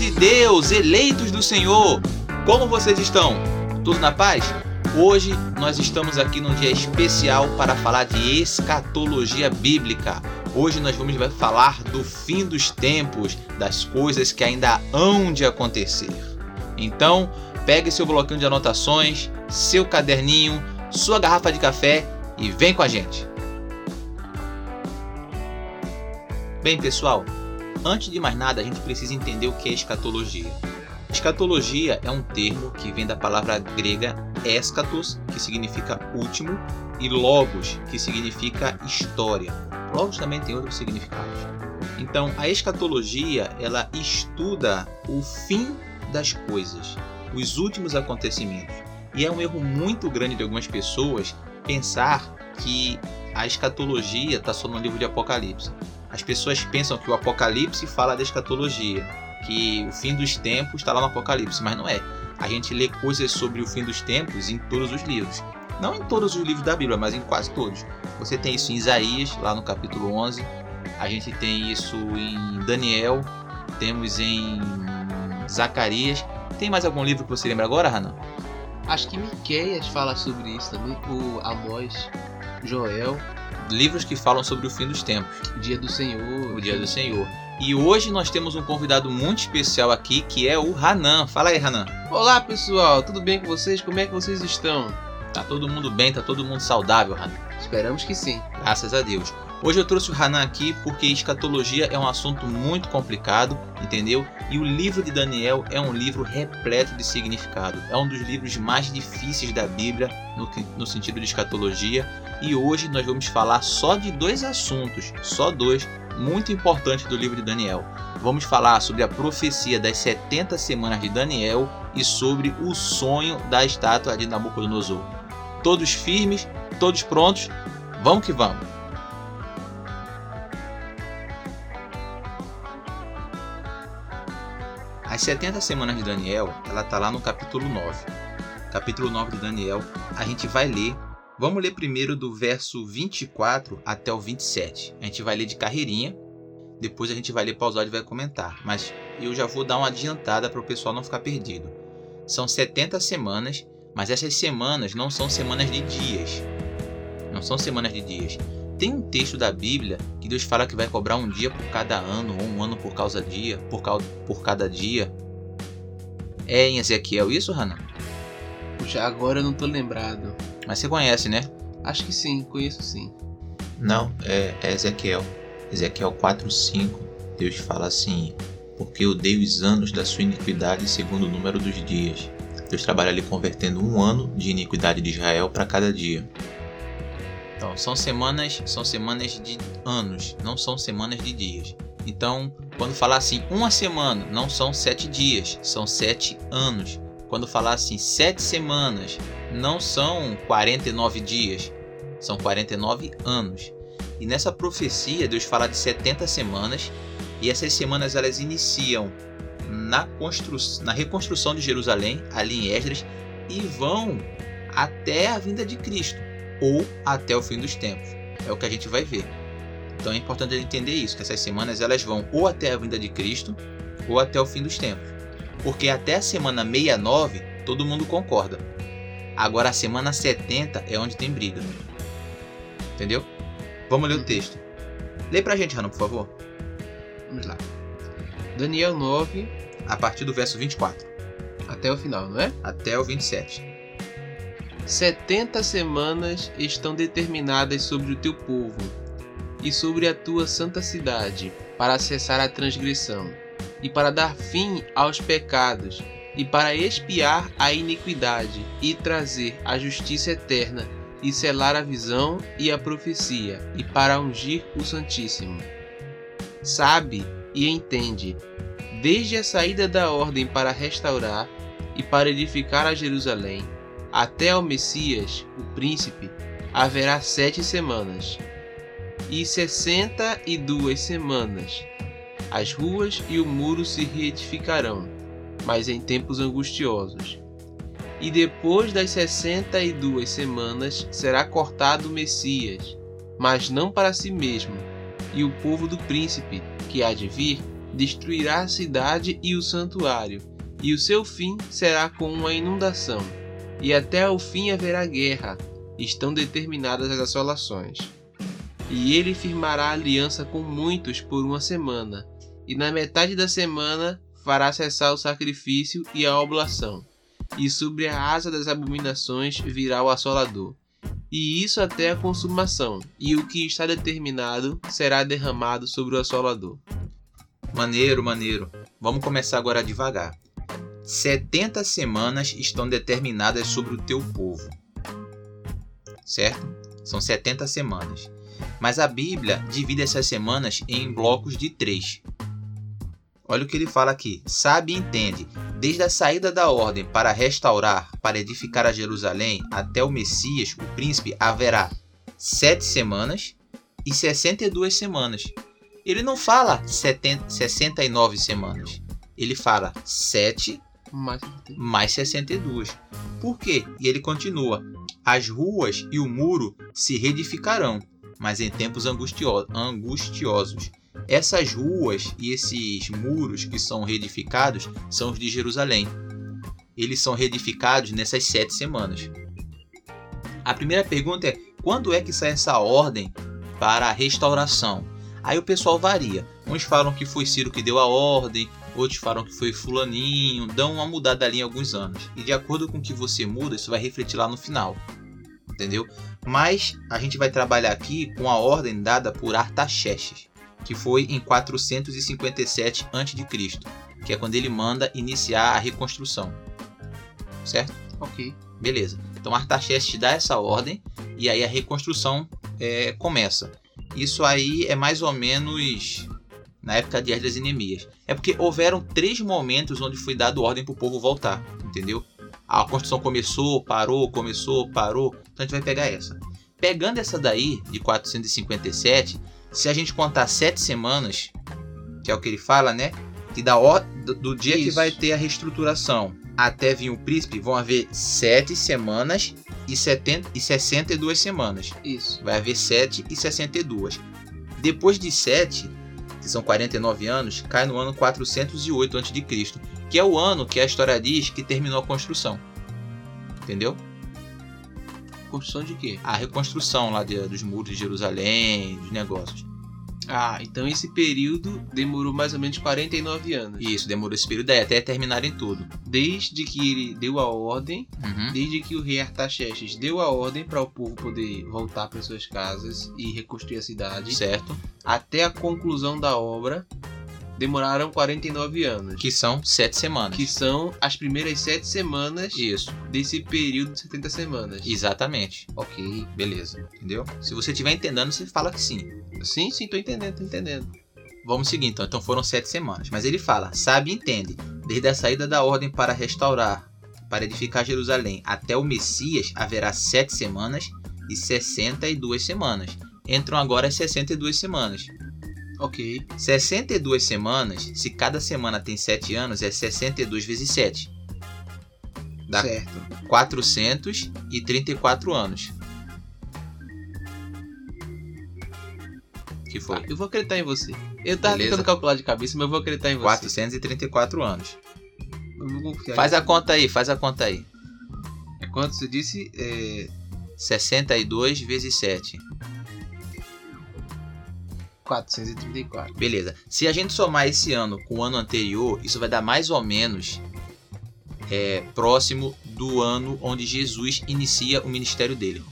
de Deus, eleitos do Senhor, como vocês estão? Tudo na paz? Hoje nós estamos aqui num dia especial para falar de escatologia bíblica. Hoje nós vamos falar do fim dos tempos, das coisas que ainda hão de acontecer. Então, pegue seu bloquinho de anotações, seu caderninho, sua garrafa de café e vem com a gente. Bem, pessoal, antes de mais nada, a gente precisa entender o que é escatologia. Escatologia é um termo que vem da palavra grega eschatos, que significa último, e logos, que significa história. Logos também tem outros significados. Então, a escatologia, ela estuda o fim das coisas, os últimos acontecimentos. E é um erro muito grande de algumas pessoas pensar que a escatologia está só no livro de Apocalipse. As pessoas pensam que o Apocalipse fala da escatologia, que o fim dos tempos está lá no Apocalipse, mas não é. A gente lê coisas sobre o fim dos tempos em todos os livros. Não em todos os livros da Bíblia, mas em quase todos. Você tem isso em Isaías, lá no capítulo 11. A gente tem isso em Daniel. Temos em Zacarias. Tem mais algum livro que você lembra agora, Hanan? Acho que Miqueias fala sobre isso também, o Amós, Joel livros que falam sobre o fim dos tempos. O Dia do Senhor. O Dia do Senhor. E hoje nós temos um convidado muito especial aqui, que é o Hanan. Fala aí, Hanan. Olá, pessoal. Tudo bem com vocês? Como é que vocês estão? Tá todo mundo bem, tá todo mundo saudável, Hanan. Esperamos que sim. Graças a Deus. Hoje eu trouxe o Hanan aqui porque escatologia é um assunto muito complicado, entendeu? E o livro de Daniel é um livro repleto de significado. É um dos livros mais difíceis da Bíblia no, no sentido de escatologia. E hoje nós vamos falar só de dois assuntos, só dois, muito importantes do livro de Daniel. Vamos falar sobre a profecia das 70 semanas de Daniel e sobre o sonho da estátua de Nabucodonosor. Todos firmes, todos prontos? Vamos que vamos! As 70 semanas de Daniel, ela tá lá no capítulo 9. Capítulo 9 de Daniel, a gente vai ler. Vamos ler primeiro do verso 24 até o 27. A gente vai ler de carreirinha, depois a gente vai ler pausado e vai comentar. Mas eu já vou dar uma adiantada para o pessoal não ficar perdido. São 70 semanas, mas essas semanas não são semanas de dias. Não são semanas de dias. Tem um texto da Bíblia que Deus fala que vai cobrar um dia por cada ano, ou um ano por causa dia, por, causa, por cada dia. É em Ezequiel isso, Hannah? Puxa, agora eu não tô lembrado. Mas você conhece, né? Acho que sim, conheço sim. Não, é, é Ezequiel. Ezequiel 4,5. Deus fala assim: Porque eu dei os anos da sua iniquidade segundo o número dos dias. Deus trabalha ali convertendo um ano de iniquidade de Israel para cada dia. Então, são semanas, são semanas de anos, não são semanas de dias. Então, quando falar assim, uma semana, não são sete dias, são sete anos. Quando falar assim, sete semanas, não são 49 dias, são 49 anos. E nessa profecia, Deus fala de 70 semanas, e essas semanas elas iniciam na, constru... na reconstrução de Jerusalém, ali em Esdras, e vão até a vinda de Cristo ou até o fim dos tempos. É o que a gente vai ver. Então é importante entender isso, que essas semanas elas vão ou até a vinda de Cristo ou até o fim dos tempos. Porque até a semana 69 todo mundo concorda. Agora a semana 70 é onde tem briga. Entendeu? Vamos ler o texto. Lê pra gente, Rano, por favor. Vamos lá. Daniel 9, a partir do verso 24. Até o final, não é? Até o 27. Setenta semanas estão determinadas sobre o teu povo e sobre a tua santa cidade, para cessar a transgressão, e para dar fim aos pecados, e para expiar a iniquidade, e trazer a justiça eterna, e selar a visão e a profecia, e para ungir o Santíssimo. Sabe e entende, desde a saída da ordem para restaurar e para edificar a Jerusalém, até ao Messias, o príncipe, haverá sete semanas, e sessenta e duas semanas. As ruas e o muro se reedificarão, mas em tempos angustiosos. E depois das sessenta e duas semanas será cortado o Messias, mas não para si mesmo, e o povo do príncipe, que há de vir, destruirá a cidade e o santuário, e o seu fim será com uma inundação, e até o fim haverá guerra, estão determinadas as assolações. E ele firmará aliança com muitos por uma semana, e na metade da semana fará cessar o sacrifício e a oblação, e sobre a asa das abominações virá o assolador. E isso até a consumação, e o que está determinado será derramado sobre o assolador. Maneiro, maneiro. Vamos começar agora devagar. 70 semanas estão determinadas sobre o teu povo. Certo? São 70 semanas. Mas a Bíblia divide essas semanas em blocos de três. Olha o que ele fala aqui. Sabe e entende. Desde a saída da ordem para restaurar, para edificar a Jerusalém, até o Messias, o príncipe, haverá sete semanas e 62 semanas. Ele não fala 70, 69 semanas. Ele fala 7 Mais mais 62. Por quê? E ele continua: As ruas e o muro se reedificarão, mas em tempos angustio- angustiosos. Essas ruas e esses muros que são reedificados são os de Jerusalém. Eles são reedificados nessas sete semanas. A primeira pergunta é: quando é que sai essa ordem para a restauração? Aí o pessoal varia. Uns falam que foi Ciro que deu a ordem, outros falam que foi Fulaninho, dão uma mudada ali em alguns anos. E de acordo com o que você muda, isso vai refletir lá no final. Entendeu? Mas a gente vai trabalhar aqui com a ordem dada por Artaxerxes, que foi em 457 a.C., que é quando ele manda iniciar a reconstrução. Certo? Ok. Beleza. Então Artaxerxes dá essa ordem e aí a reconstrução é, começa. Isso aí é mais ou menos na época de Esdras e Neemias. É porque houveram três momentos onde foi dado ordem para o povo voltar, entendeu? A construção começou, parou, começou, parou. Então a gente vai pegar essa. Pegando essa daí, de 457, se a gente contar sete semanas, que é o que ele fala, né? Que da or- do, dia que Isso. vai ter a reestruturação até vir o príncipe, vão haver sete semanas e, 70, e 62 semanas. Isso. Vai haver 7 e 62. Depois de 7, que são 49 anos, cai no ano 408 a.C., que é o ano que a história diz que terminou a construção. Entendeu? Construção de quê? A reconstrução lá de- dos muros de Jerusalém, dos negócios. Ah, então esse período demorou mais ou menos 49 anos. Isso, demorou esse período aí, até terminarem tudo. Desde que ele deu a ordem, Uhum. desde que o rei Artaxerxes deu a ordem para o povo poder voltar para suas casas e reconstruir a cidade, Certo? até a conclusão da obra, demoraram 49 anos. Que são 7 semanas. que são as primeiras sete semanas Isso, desse período de 70 semanas. exatamente. Ok. Beleza, entendeu? Se você estiver entendendo, você fala que sim. Sim, sim, tô entendendo, tô entendendo. Vamos seguir então. Então foram sete semanas. Mas ele fala: sabe e entende. Desde a saída da ordem para restaurar, para edificar Jerusalém, até o Messias haverá sete semanas e 62 semanas. Entram agora as 62 semanas. Ok. 62 semanas, se cada semana tem 7 anos, é 62 vezes 7. Dá Certo. 434 anos. Que foi? Ah, eu vou acreditar em você. Eu tava Beleza. tentando calcular de cabeça, mas eu vou acreditar em você. 434 anos. Faz a conta aí, faz a conta aí. É Quanto você disse? É... 62 vezes 7. 434. Beleza. Se a gente somar esse ano com o ano anterior, isso vai dar mais ou menos é, próximo do ano onde Jesus inicia o ministério dele.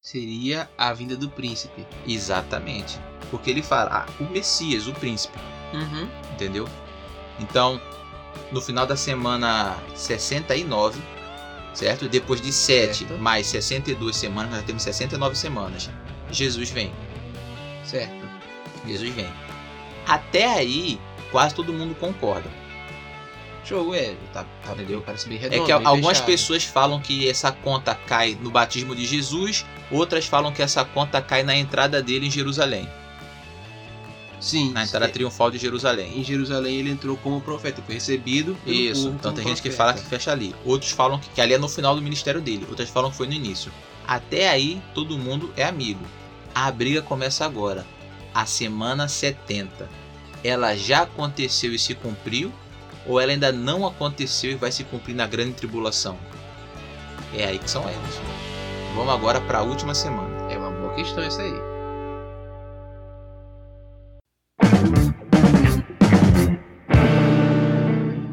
Seria a vinda do príncipe. Exatamente. Porque ele fala, ah, o Messias, o príncipe, Uhum. entendeu? Então, no final da semana 69, certo? Depois de 7 Certo. mais 62 semanas, nós temos 69 semanas. Jesus vem. Certo. Jesus vem. Até aí, quase todo mundo concorda. Show, é. Tá, tá Entendeu? Parece bem É redondo. que bem algumas fechado. pessoas falam que essa conta cai no batismo de Jesus, outras falam que essa conta cai na entrada dele em Jerusalém, Sim. na entrada é, triunfal de Jerusalém. Em Jerusalém ele entrou como profeta, foi recebido pelo Isso, povo então como tem gente que profeta. fala que fecha ali. Outros falam que, que ali é no final do ministério dele, outras falam que foi no início. Até aí, todo mundo é amigo. A briga começa agora, a semana 70. ela já aconteceu e se cumpriu, ou ela ainda não aconteceu e vai se cumprir na grande tribulação? É aí que são elas. Vamos agora para a última semana. É uma boa questão essa aí.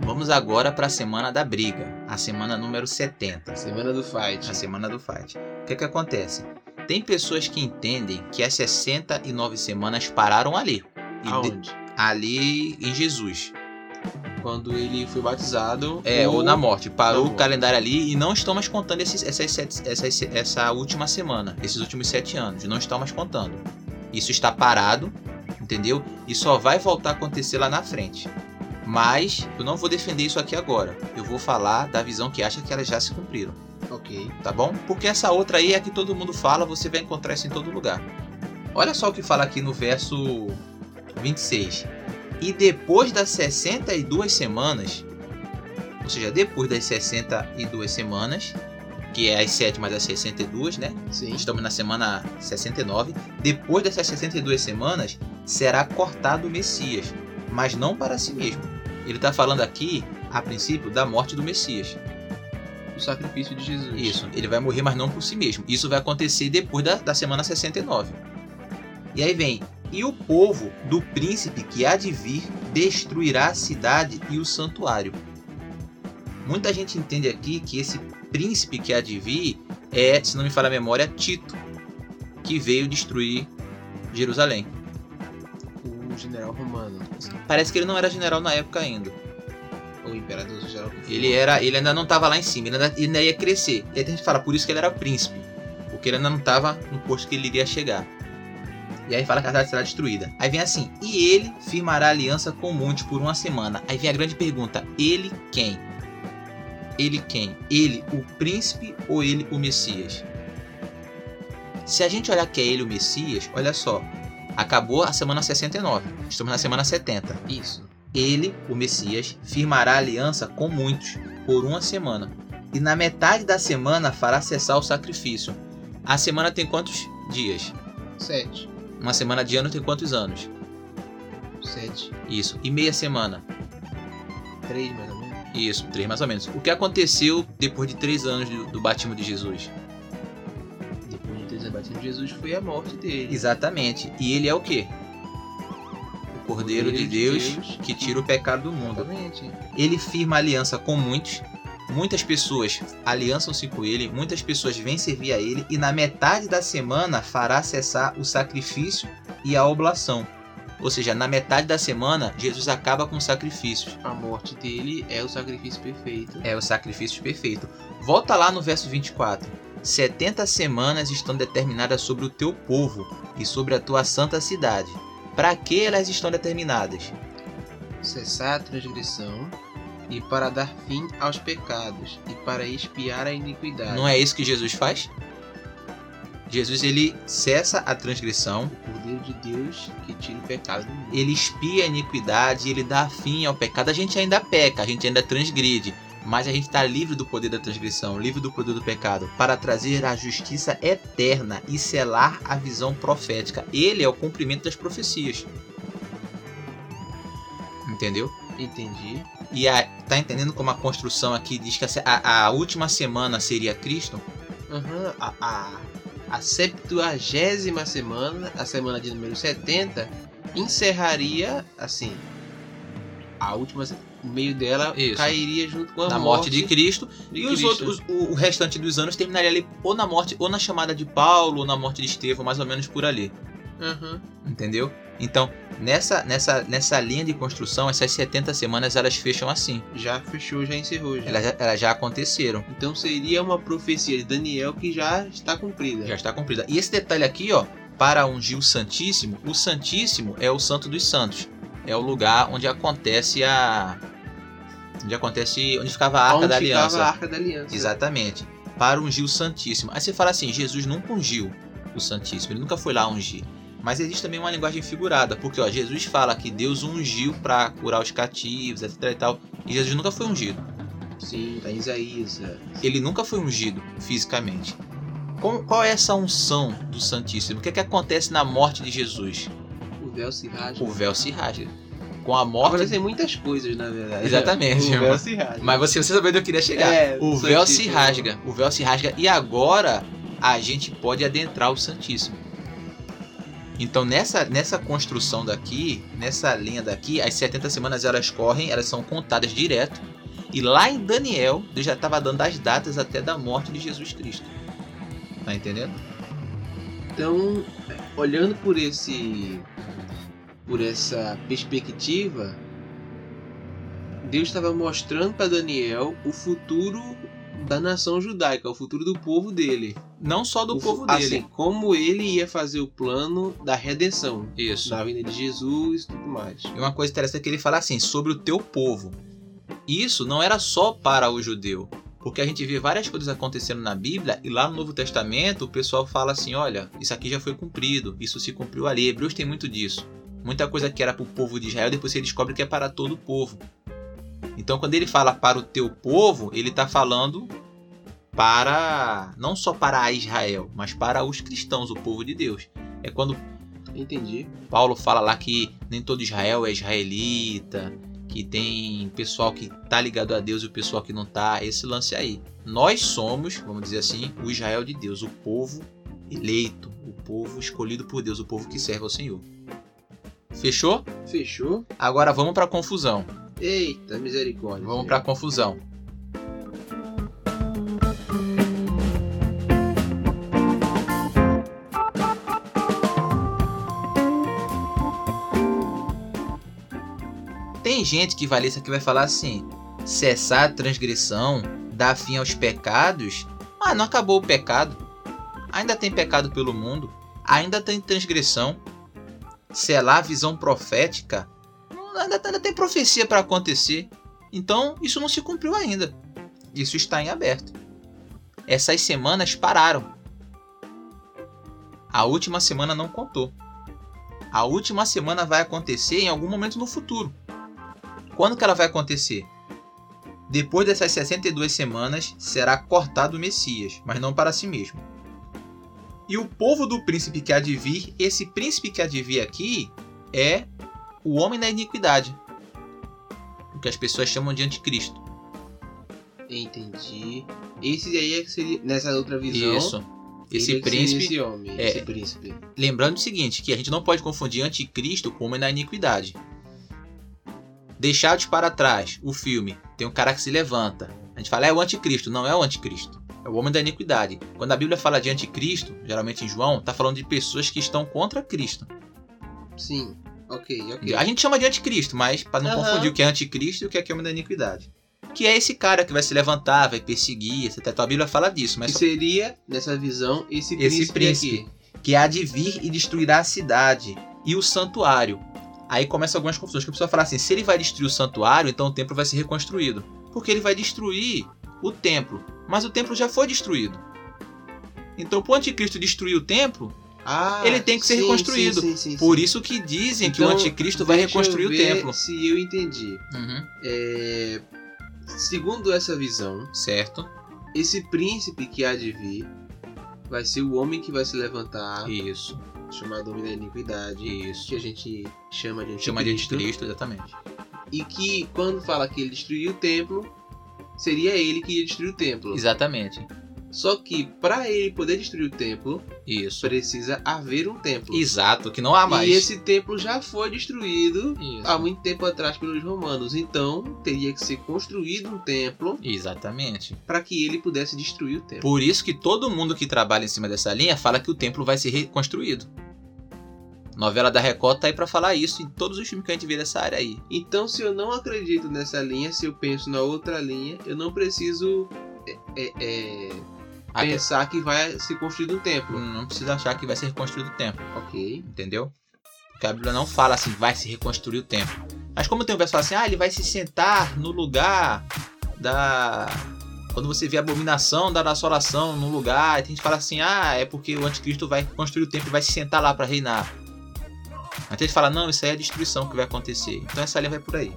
Vamos agora para a semana da briga, a semana número 70. Semana do fight. A semana do fight. O que, que acontece? Tem pessoas que entendem que as 69 semanas pararam ali. De- Aonde? ali em Jesus. Quando ele foi batizado. É, ou na morte. Parou na o morte. calendário ali e não estão mais contando esses, essas, sete- essas- essa última semana, esses últimos sete anos. Não estão mais contando. Isso está parado, entendeu? E só vai voltar a acontecer lá na frente. Mas eu não vou defender isso aqui agora. Eu vou falar da visão que acha que elas já se cumpriram. Ok. tá bom? Porque essa outra aí é a que todo mundo fala, você vai encontrar isso em todo lugar. Olha só o que fala aqui no verso 26. E depois das 62 semanas, ou seja, depois das 62 semanas, que é as 7 mais as 62, né? Sim. Estamos na semana 69. Depois dessas 62 semanas, será cortado o Messias, mas não para si mesmo. Ele está falando aqui, a princípio, da morte do Messias. O sacrifício de Jesus. Isso, ele vai morrer, mas não por si mesmo. Isso vai acontecer depois da, da semana 69. E aí vem: E o povo do príncipe que há de vir destruirá a cidade e o santuário. Muita gente entende aqui que esse príncipe que há de vir é, se não me falha a memória, Tito, que veio destruir Jerusalém. O general romano. Parece que ele não era general na época ainda. O imperador geral. Ele era, ele ainda não estava lá em cima, ele ainda, ele ainda ia crescer. E aí a gente fala, por isso que ele era príncipe, porque ele ainda não estava no posto que ele iria chegar. E aí fala que a cidade será destruída. Aí vem assim, e ele firmará aliança com muitos por uma semana. Aí vem a grande pergunta, ele quem? Ele quem? Ele o príncipe ou ele o Messias? Se a gente olhar que é ele o Messias, olha só, acabou a semana 69, estamos na semana 70 Isso. Ele, o Messias, firmará aliança com muitos por uma semana. E na metade da semana fará cessar o sacrifício. A semana tem quantos dias? Sete. Uma semana de ano tem quantos anos? Sete. Isso. E meia semana? Três, mais ou menos. Isso, três mais ou menos. O que aconteceu depois de três anos do, do batismo de Jesus? Depois de ter batido Jesus foi a morte dele. Exatamente. E ele é o quê? Cordeiro de Deus que tira o pecado do mundo. Ele firma aliança com muitos. Muitas pessoas aliançam-se com ele, muitas pessoas vêm servir a ele, e na metade da semana fará cessar o sacrifício e a oblação. Ou seja, na metade da semana, Jesus acaba com os sacrifícios. A morte dele é o sacrifício perfeito. É o sacrifício perfeito. Volta lá no verso 24. 70 semanas estão determinadas sobre o teu povo e sobre a tua santa cidade. Para que elas estão determinadas? Cessar a transgressão e para dar fim aos pecados e para expiar a iniquidade. Não é isso que Jesus faz? Jesus ele cessa a transgressão, O Cordeiro de Deus que tira o pecado do mundo. ele expia a iniquidade, ele dá fim ao pecado. A gente ainda peca, a gente ainda transgride, mas a gente está livre do poder da transgressão, livre do poder do pecado, para trazer a justiça eterna e selar a visão profética. Ele é o cumprimento das profecias. Entendeu? Entendi. E a, tá entendendo como a construção aqui diz que a, a- última semana seria Cristo? Aham, a, a, a septuagésima semana, a semana de número 70, encerraria assim. A última, se- o meio dela Isso. cairia junto com a na morte de Cristo. de E os Cristo. outros, o, o restante dos anos terminaria ali ou na morte, ou na chamada de Paulo, ou na morte de Estevão, mais ou menos por ali. Aham. Entendeu? Então, nessa, nessa, nessa linha de construção, essas 70 semanas elas fecham assim. Já fechou, já encerrou. Já. Elas, já- elas já aconteceram. Então seria uma profecia de Daniel que já está cumprida. Já está cumprida. E esse detalhe aqui, ó, para ungir o Santíssimo, o Santíssimo é o Santo dos Santos. É o lugar onde acontece a. Onde acontece. Onde ficava a Arca Onde da ficava Aliança. a Arca da Aliança. Exatamente. Para ungir o Santíssimo. Aí você fala assim: Jesus nunca ungiu o Santíssimo, ele nunca foi lá ungir. Mas existe também uma linguagem figurada, porque ó, Jesus fala que Deus ungiu para curar os cativos, etc e tal. E Jesus nunca foi ungido. Sim, tá em Isaías. é. Ele nunca foi ungido fisicamente. Com- qual é essa unção do Santíssimo? O que, é que acontece na morte de Jesus? O véu se rasga. O véu se rasga. Com a morte. Acontecem muitas coisas, na verdade. Exatamente, O véu se rasga. Mas você, você sabia onde eu queria chegar. É, o véu se rasga. O véu se rasga. E agora a gente pode adentrar o Santíssimo. Então nessa, nessa construção daqui, nessa linha daqui, as 70 semanas elas correm, elas são contadas direto. E lá em Daniel, Deus já estava dando as datas até da morte de Jesus Cristo. Tá entendendo? Então, olhando por esse por essa perspectiva, Deus estava mostrando para Daniel o futuro da nação judaica, o futuro do povo dele. Não só do O- povo assim, dele. como ele ia fazer o plano da redenção, Isso. da vinda de Jesus e tudo mais. E uma coisa interessante é que ele fala assim, sobre o teu povo. Isso não era só para o judeu. Porque a gente vê várias coisas acontecendo na Bíblia e lá no Novo Testamento o pessoal fala assim: olha, isso aqui já foi cumprido, isso se cumpriu ali. Hebreus tem muito disso. Muita coisa que era para o povo de Israel, depois você descobre que é para todo o povo. Então quando ele fala para o teu povo, ele está falando para. não só para Israel, mas para os cristãos, o povo de Deus. É quando Entendi. Paulo fala lá que nem todo Israel é israelita, que tem pessoal que tá ligado a Deus e o pessoal que não tá, esse lance aí. Nós somos, vamos dizer assim, o Israel de Deus, o povo eleito, o povo escolhido por Deus, o povo que serve ao Senhor. Fechou? Fechou? Agora vamos pra confusão. Eita, misericórdia. Vamos pra confusão. Tem gente que vai ler isso aqui e vai falar assim: cessar a transgressão, dar fim aos pecados. Ah, não acabou o pecado. Ainda tem pecado pelo mundo. Ainda tem transgressão. Selar a visão profética. Ainda, ainda tem profecia para acontecer. Então, isso não se cumpriu ainda. Isso está em aberto. Essas semanas pararam. A última semana não contou. A última semana vai acontecer em algum momento no futuro. Quando que ela vai acontecer? Depois dessas 62 semanas será cortado o Messias, mas não para si mesmo. E o povo do príncipe que há de vir, esse príncipe que há de vir aqui é o homem da iniquidade. O que as pessoas chamam de anticristo. Entendi. Esse aí é que seria nessa outra visão. Isso. Esse príncipe. Esse homem, é. esse príncipe. Lembrando o seguinte, que a gente não pode confundir anticristo com homem da iniquidade. Deixados para trás, o filme, tem um cara que se levanta. A gente fala, é o anticristo. Não é o anticristo. É o homem da iniquidade. Quando a Bíblia fala de anticristo, geralmente em João, tá falando de pessoas que estão contra Cristo. Sim. Ok, ok. A gente chama de anticristo, mas para não Aham. confundir o que é anticristo e o que é que é homem da iniquidade. Que é esse cara que vai se levantar, vai perseguir, etc. Então a Bíblia fala disso, mas Que seria, nessa visão, esse príncipe, Esse príncipe. aqui. que há de vir e destruirá a cidade e o santuário. Aí começam algumas confusões, que a pessoa fala assim, se ele vai destruir o santuário, então o templo vai ser reconstruído. Porque ele vai destruir o templo, mas o templo já foi destruído. Então, para o anticristo destruir o templo, Ah, Ele tem que ser sim, reconstruído. sim, sim, por isso que dizem que o Então, anticristo vai reconstruir o templo. Se eu entendi. Uhum, É, Segundo essa visão, certo? esse príncipe que há de vir vai ser o homem que vai se levantar, Isso, chamado homem da iniquidade, isso. que a gente chama de Chama de anticristo, anticristo, exatamente. e que quando fala que ele destruiu o templo, seria ele que ia destruir o templo. Exatamente. Só que para ele poder destruir o templo, Isso. precisa haver um templo. Exato, que não há mais. E esse templo já foi destruído Isso. há muito tempo atrás pelos romanos. Então, teria que ser construído um templo Exatamente. para que ele pudesse destruir o templo. Por isso que todo mundo que trabalha em cima dessa linha fala que o templo vai ser reconstruído. Novela da Record tá aí pra falar isso em todos os filmes que a gente vê dessa área aí. Então, se eu não acredito nessa linha, se eu penso na outra linha, eu não preciso é, é, é, Ah, pensar que vai ser construído um templo. Não precisa achar que vai ser reconstruído o templo, Ok. entendeu? Porque a Bíblia não fala assim, vai se reconstruir o templo. Mas como tem um pessoal assim, ah, ele vai se sentar no lugar da. Quando você vê a abominação da assolação no lugar, tem gente que fala assim, ah, é porque o anticristo vai construir o templo e vai se sentar lá pra reinar. Gente que fala, não, isso aí é a destruição que vai acontecer. Então essa linha vai por aí.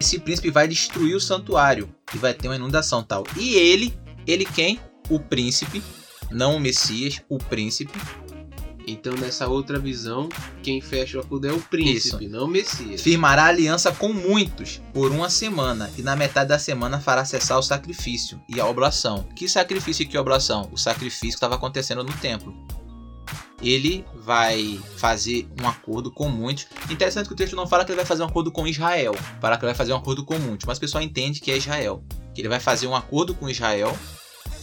Esse príncipe vai destruir o santuário e vai ter uma inundação tal. E ele, ele quem? O príncipe, não o Messias, o príncipe. Então, nessa outra visão, quem fecha o acordo é o príncipe, não o Messias. Firmará aliança com muitos por uma semana, e na metade da semana fará cessar o sacrifício e a oblação. Que sacrifício e que oblação? O sacrifício que estava acontecendo no templo. Ele vai fazer um acordo com muitos. Interessante que o texto não fala que ele vai fazer um acordo com Israel, fala que ele vai fazer um acordo com muitos, mas o pessoal entende que é Israel. Que ele vai fazer um acordo com Israel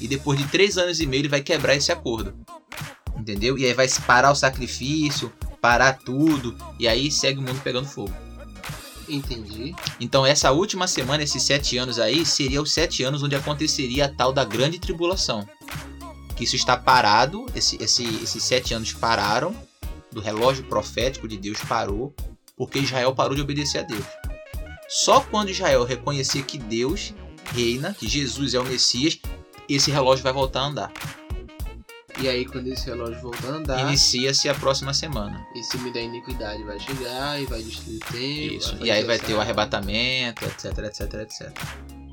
e depois de três anos e meio ele vai quebrar esse acordo. Entendeu? E aí vai parar o sacrifício, parar tudo, e aí segue o mundo pegando fogo. Entendi. Então essa última semana, esses sete anos aí, seria os sete anos onde aconteceria a tal da grande tribulação. Que isso está parado, esse, esse, esses sete anos pararam, do relógio profético de Deus parou, porque Israel parou de obedecer a Deus. Só quando Israel reconhecer que Deus reina, que Jesus é o Messias, esse relógio vai voltar a andar. E aí, quando esse relógio voltar a andar, Inicia-se a próxima semana. esse ciúme da iniquidade vai chegar e vai destruir o templo. Isso. E aí vai ter o arrebatamento, etc, etc, etc.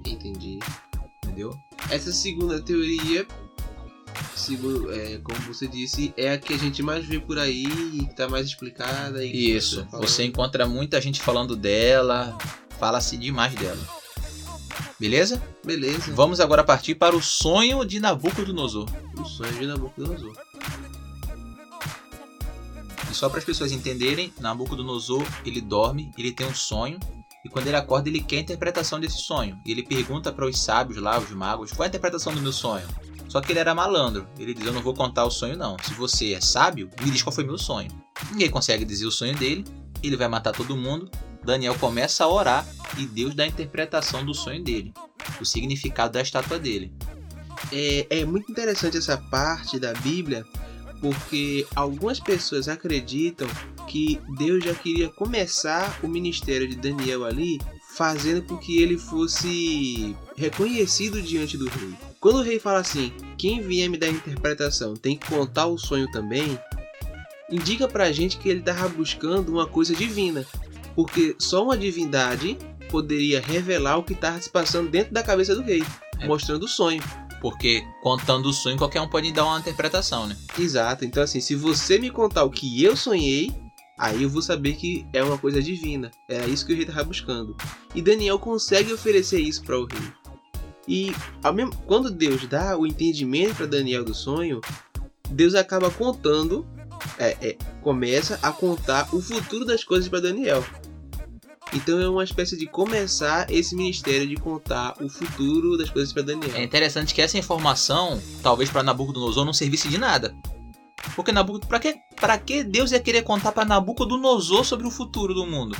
Entendi. Entendeu? Essa segunda teoria, segundo, é, como você disse, é a que a gente mais vê por aí e que tá mais explicada. E Isso. Você encontra muita gente falando dela, fala-se demais dela. Beleza? Beleza. Vamos agora partir para o sonho de Nabucodonosor. O sonho de Nabucodonosor. E só para as pessoas entenderem, Nabucodonosor, ele dorme, ele tem um sonho, e quando ele acorda, ele quer a interpretação desse sonho. E ele pergunta para os sábios lá, os magos, qual é a interpretação do meu sonho? Só que ele era malandro. Ele diz: Eu não vou contar o sonho, não. Se você é sábio, me diz qual foi meu sonho. Ninguém consegue dizer o sonho dele, ele vai matar todo mundo. Daniel começa a orar e Deus dá a interpretação do sonho dele, o significado da estátua dele. É, é muito interessante essa parte da Bíblia, porque algumas pessoas acreditam que Deus já queria começar o ministério de Daniel ali, fazendo com que ele fosse reconhecido diante do rei. Quando o rei fala assim, quem vier me dar interpretação tem que contar o sonho também, indica pra gente que ele estava buscando uma coisa divina, porque só uma divindade poderia revelar o que estava se passando dentro da cabeça do rei, É. mostrando o sonho. Porque contando o sonho, qualquer um pode dar uma interpretação, né? Exato. Então, assim, se você me contar o que eu sonhei, aí eu vou saber que é uma coisa divina. Era isso que o rei estava buscando. E Daniel consegue oferecer isso para o rei. E ao mesmo, quando Deus dá o entendimento para Daniel do sonho, Deus acaba contando, é, é, começa a contar o futuro das coisas para Daniel. Então é uma espécie de começar esse ministério de contar o futuro das coisas para Daniel. É interessante que essa informação, talvez para Nabucodonosor, não servisse de nada. Porque Nabucodonosor, para que, pra que Deus ia querer contar para Nabucodonosor sobre o futuro do mundo?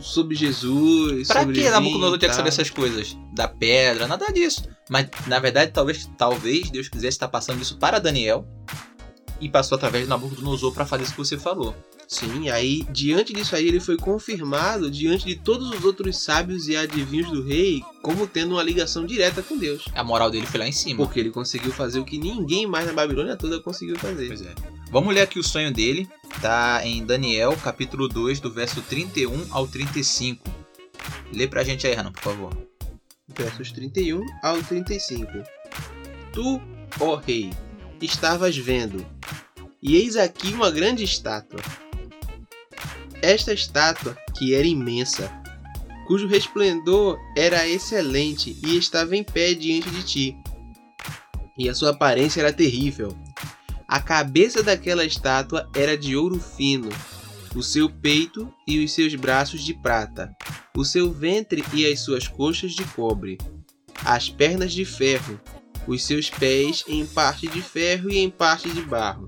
Sobre Jesus, Pra sobre que Nabucodonosor tinha que saber essas coisas? Da pedra, nada disso. Mas na verdade, talvez, talvez Deus quisesse estar passando isso para Daniel e passou através de Nabucodonosor para fazer isso que você falou. Sim, aí diante disso aí ele foi confirmado diante de todos os outros sábios e adivinhos do rei como tendo uma ligação direta com Deus. A moral dele foi lá em cima. Porque ele conseguiu fazer o que ninguém mais na Babilônia toda conseguiu fazer. Pois é. Vamos ler aqui o sonho dele. Tá em Daniel, capítulo 2, do verso 31 ao 35. Lê pra gente aí, Renan, por favor. Versos 31 ao 35. Tu, ó rei, estavas vendo, e eis aqui uma grande estátua. Esta estátua, que era imensa, cujo resplendor era excelente e estava em pé diante de ti. E a sua aparência era terrível. A cabeça daquela estátua era de ouro fino, o seu peito e os seus braços de prata, o seu ventre e as suas coxas de cobre, as pernas de ferro, os seus pés em parte de ferro e em parte de barro.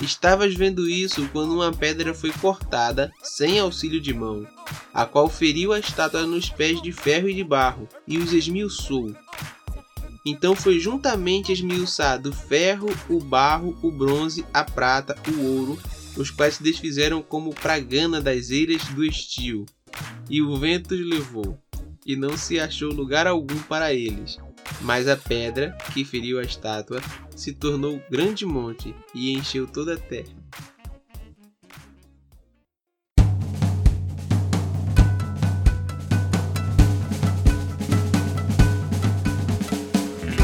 Estavas vendo isso quando uma pedra foi cortada, sem auxílio de mão, a qual feriu a estátua nos pés de ferro e de barro, e os esmiuçou. Então foi juntamente esmiuçado o ferro, o barro, o bronze, a prata, o ouro, os quais se desfizeram como pragana das eiras do estio, e o vento os levou, e não se achou lugar algum para eles. Mas a pedra que feriu a estátua se tornou grande monte e encheu toda a terra.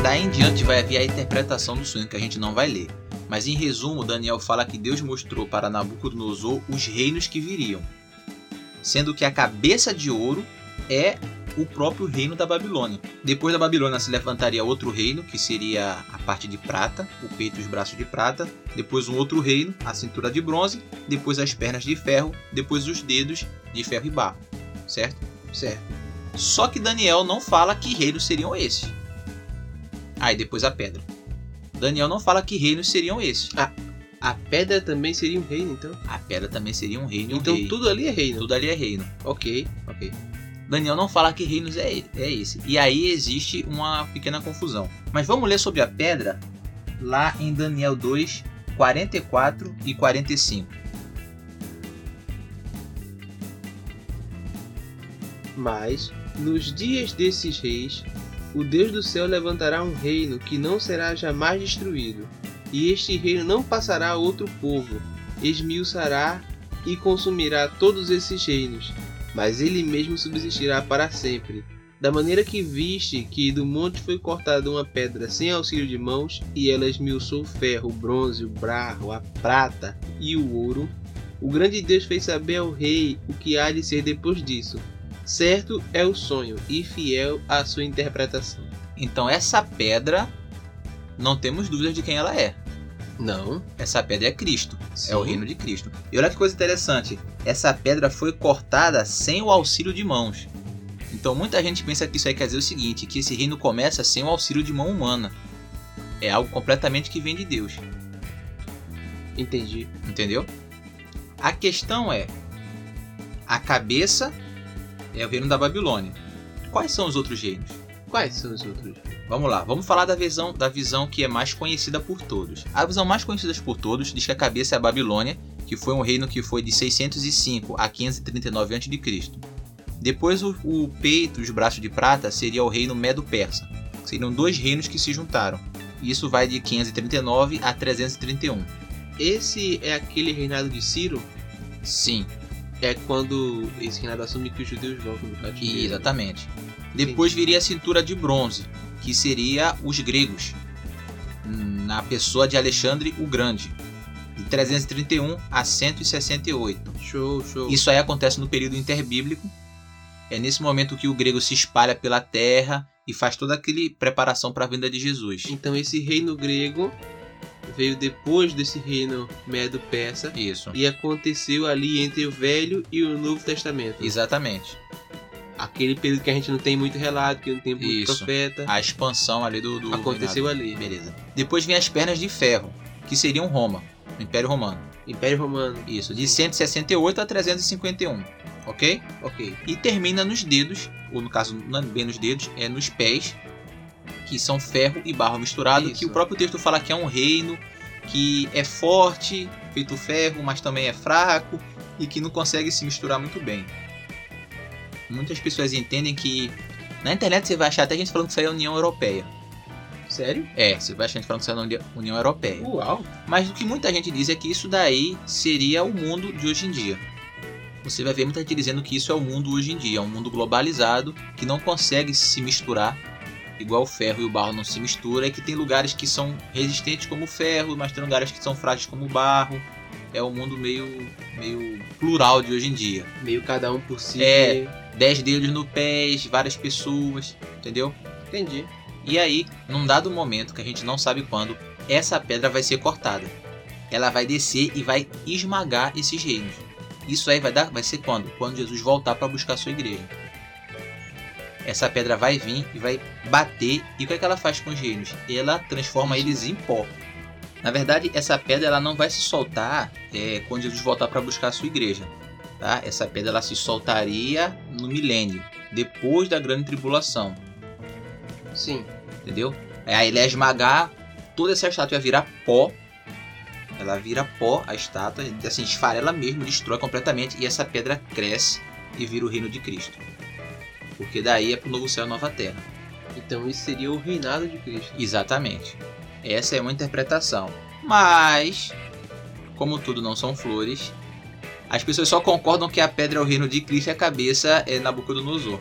Daí em diante vai haver a interpretação do sonho que a gente não vai ler. Mas em resumo, Daniel fala que Deus mostrou para Nabucodonosor os reinos que viriam, sendo que a cabeça de ouro é o próprio reino da Babilônia. Depois da Babilônia se levantaria outro reino, que seria a parte de prata, o peito e os braços de prata, depois um outro reino, a cintura de bronze, depois as pernas de ferro, depois os dedos de ferro e barro, certo? Certo. Só que Daniel não fala que reinos seriam esses. Aí ah, depois a pedra. Daniel não fala que reinos seriam esses. Ah, a pedra também seria um reino, então? A pedra também seria um reino. Então um tudo ali é reino. Tudo ali é reino. Ok, ok. Daniel não fala que reinos é, é esse. E aí existe uma pequena confusão. Mas vamos ler sobre a pedra lá em Daniel 2, 44 e 45. Mas, nos dias desses reis, o Deus do céu levantará um reino que não será jamais destruído, e este reino não passará a outro povo, esmiuçará e consumirá todos esses reinos, mas ele mesmo subsistirá para sempre. Da maneira que viste que do monte foi cortada uma pedra sem auxílio de mãos, e ela esmiuçou o ferro, o bronze, o barro, a prata e o ouro, o grande Deus fez saber ao rei o que há de ser depois disso. Certo é o sonho e fiel a sua interpretação. Então essa pedra, não temos dúvidas de quem ela é. Não. Essa pedra é Cristo. Sim. É o reino de Cristo. E olha que coisa interessante. Essa pedra foi cortada sem o auxílio de mãos. Então muita gente pensa que isso aí quer dizer o seguinte, que esse reino começa sem o auxílio de mão humana. É algo completamente que vem de Deus. Entendi. Entendeu? A questão é a cabeça é o reino da Babilônia. Quais são os outros reinos? Quais são os outros? Vamos lá, vamos falar da visão, da visão que é mais conhecida por todos. A visão mais conhecida por todos diz que a cabeça é a Babilônia, que foi um reino que foi de 605 a 539 a.C. Depois o, o peito e os braços de prata seria o reino Medo-Persa. Seriam dois reinos que se juntaram. Isso vai de 539 a 331. Esse é aquele reinado de Ciro? Sim. É quando esse reinado assume que os judeus voltam do cativeiro. Exatamente. Depois viria a cintura de bronze, que seria os gregos, na pessoa de Alexandre o Grande, de 331 a 168. Show, show. Isso aí acontece no período interbíblico. É nesse momento que o grego se espalha pela terra e faz toda aquela preparação para a vinda de Jesus. Então esse reino grego veio depois desse reino medo-persa. Isso. E aconteceu ali entre o Velho e o Novo Testamento. Exatamente aquele período que a gente não tem muito relato, que não tem muito Isso. profeta. A expansão ali do. do Aconteceu reinado. ali. Beleza. Depois vem as pernas de ferro, que seriam Roma, Império Romano. Império Romano. Isso, de 168 a 351. Ok? Ok. E termina nos dedos, ou no caso, não é bem nos dedos, é nos pés, que são ferro e barro misturado, Isso. que o próprio texto fala que é um reino que é forte, feito ferro, mas também é fraco e que não consegue se misturar muito bem muitas pessoas entendem que na internet você vai achar até gente falando que isso aí é União Europeia. Sério? É, você vai achar gente falando que isso é União Europeia. Uau! Mas o que muita gente diz é que isso daí seria o mundo de hoje em dia. Você vai ver muita gente dizendo que isso é o mundo hoje em dia, é um mundo globalizado que não consegue se misturar igual o ferro e o barro não se misturam, é que tem lugares que são resistentes como o ferro, mas tem lugares que são frágeis como o barro. É um mundo meio meio plural de hoje em dia. Meio cada um por si. É, 10 dedos no pés, várias pessoas, entendeu? Entendi. E aí, num dado momento que a gente não sabe quando, essa pedra vai ser cortada. Ela vai descer e vai esmagar esses reinos. Isso aí vai dar, vai ser quando? Quando Jesus voltar para buscar sua igreja. Essa pedra vai vir e vai bater. E o que, é que ela faz com os reinos? Ela transforma eles em pó. Na verdade, essa pedra ela não vai se soltar é, quando Jesus voltar para buscar sua igreja tá? Essa pedra ela se soltaria no milênio, depois da grande tribulação. Sim. Entendeu? Aí ele ia esmagar, toda essa estátua ia virar pó. Ela vira pó, a estátua, assim, esfarela mesmo, destrói completamente. E essa pedra cresce e vira o reino de Cristo. Porque daí é pro novo céu e nova terra. Então isso seria o reinado de Cristo. Exatamente. Essa é uma interpretação. Mas, como tudo não são flores, as pessoas só concordam que a pedra é o reino de Cristo e a cabeça é Nabucodonosor.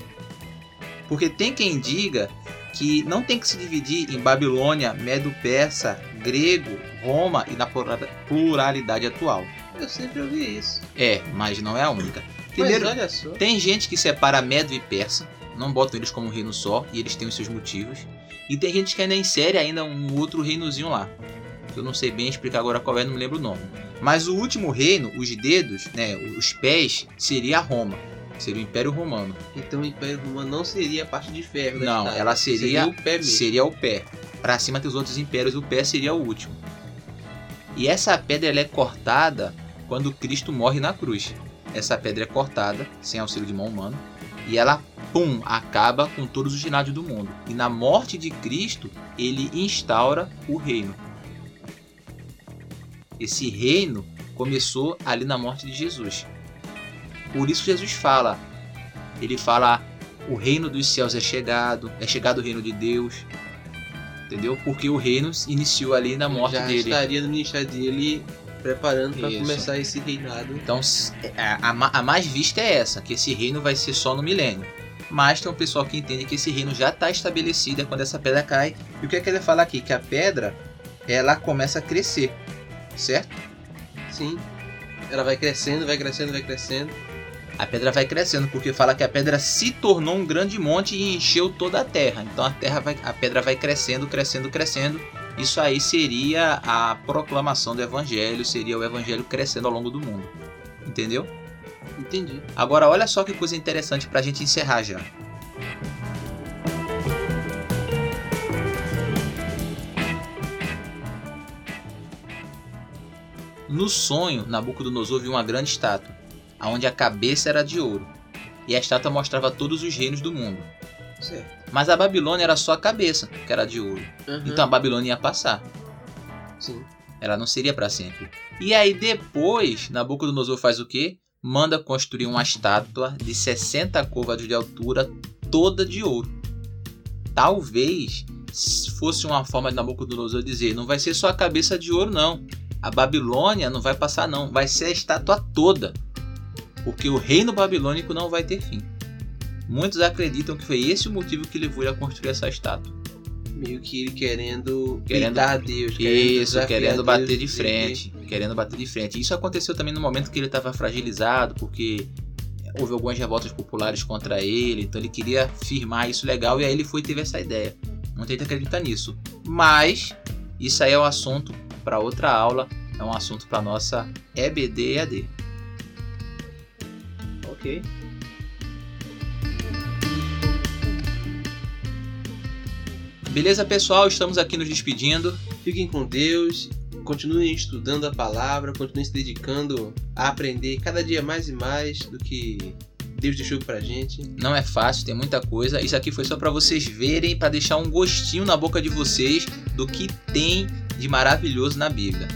Porque tem quem diga que não tem que se dividir em Babilônia, Medo-Persa, grego, Roma e na pluralidade atual. Eu sempre ouvi isso. É, mas não é a única. Primeiro, mas olha só. tem gente que separa Medo e Persa, não botam eles como um reino só, e eles têm os seus motivos. E tem gente que ainda insere ainda um outro reinozinho lá. Eu não sei bem explicar agora qual é, não me lembro o nome. Mas o último reino, os dedos, né, os pés, seria Roma. Seria o Império Romano. Então o Império Romano não seria a parte de ferro da Não, Itália. ela seria, seria o pé mesmo. Seria o pé. Pra cima tem os outros impérios, o pé seria o último. E essa pedra ela é cortada quando Cristo morre na cruz. Essa pedra é cortada, sem auxílio de mão humana, e ela, pum, acaba com todos os ginásios do mundo. E na morte de Cristo, ele instaura o reino. Esse reino começou ali na morte de Jesus. Por isso Jesus fala, ele fala, o reino dos céus é chegado, é chegado o reino de Deus, entendeu? Porque o reino iniciou ali na morte Já dele. estaria no ministério dele preparando para começar esse reinado. Então a, a, a, mais vista é essa, que esse reino vai ser só no milênio. Mas tem um pessoal que entende que esse reino já está estabelecido é quando essa pedra cai. E o que é que ele fala aqui? Que a pedra ela começa a crescer, certo? Sim. Ela vai crescendo, vai crescendo, vai crescendo. A pedra vai crescendo, porque fala que a pedra se tornou um grande monte e encheu toda a terra. Então a terra vai, a pedra vai crescendo, crescendo, crescendo. Isso aí seria a proclamação do evangelho, seria o evangelho crescendo ao longo do mundo. Entendeu? Entendi. Agora olha só que coisa interessante para a gente encerrar já. No sonho, Nabucodonosor viu uma grande estátua onde a cabeça era de ouro, e a estátua mostrava todos os reinos do mundo. Certo. Mas a Babilônia era só a cabeça, que era de ouro. Uhum. Então a Babilônia ia passar. Sim. Ela não seria para sempre. E aí depois, Nabucodonosor faz o quê? Manda construir uma estátua de 60 côvados de altura, toda de ouro. Talvez fosse uma forma de Nabucodonosor dizer: não vai ser só a cabeça de ouro, não. A Babilônia não vai passar, não. Vai ser a estátua toda porque o reino babilônico não vai ter fim. Muitos acreditam que foi esse o motivo que levou ele a construir essa estátua. Meio que ele querendo querendo a Deus, querendo isso, querendo bater Deus de frente, querendo bater de frente. Isso aconteceu também no momento que ele estava fragilizado, porque houve algumas revoltas populares contra ele, então ele queria firmar isso legal e aí ele foi e teve essa ideia. Muita gente acredita nisso, mas isso aí é um assunto para outra aula, é um assunto para nossa EBD EAD. Ok. Beleza, pessoal? Estamos aqui nos despedindo. Fiquem com Deus. Continuem estudando a palavra, continuem se dedicando a aprender cada dia mais e mais do que Deus deixou pra gente. Não é fácil, tem muita coisa. Isso aqui foi só para vocês verem, para deixar um gostinho na boca de vocês do que tem de maravilhoso na Bíblia.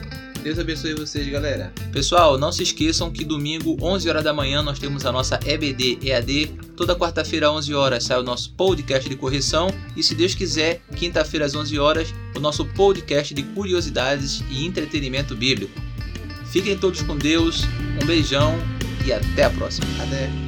Deus abençoe vocês, galera. Pessoal, não se esqueçam que domingo, 11 horas da manhã, nós temos a nossa EBD EAD. Toda quarta-feira, 11 horas, sai o nosso podcast de correção. E se Deus quiser, quinta-feira, às 11 horas, o nosso podcast de curiosidades e entretenimento bíblico. Fiquem todos com Deus, um beijão e até a próxima. Até.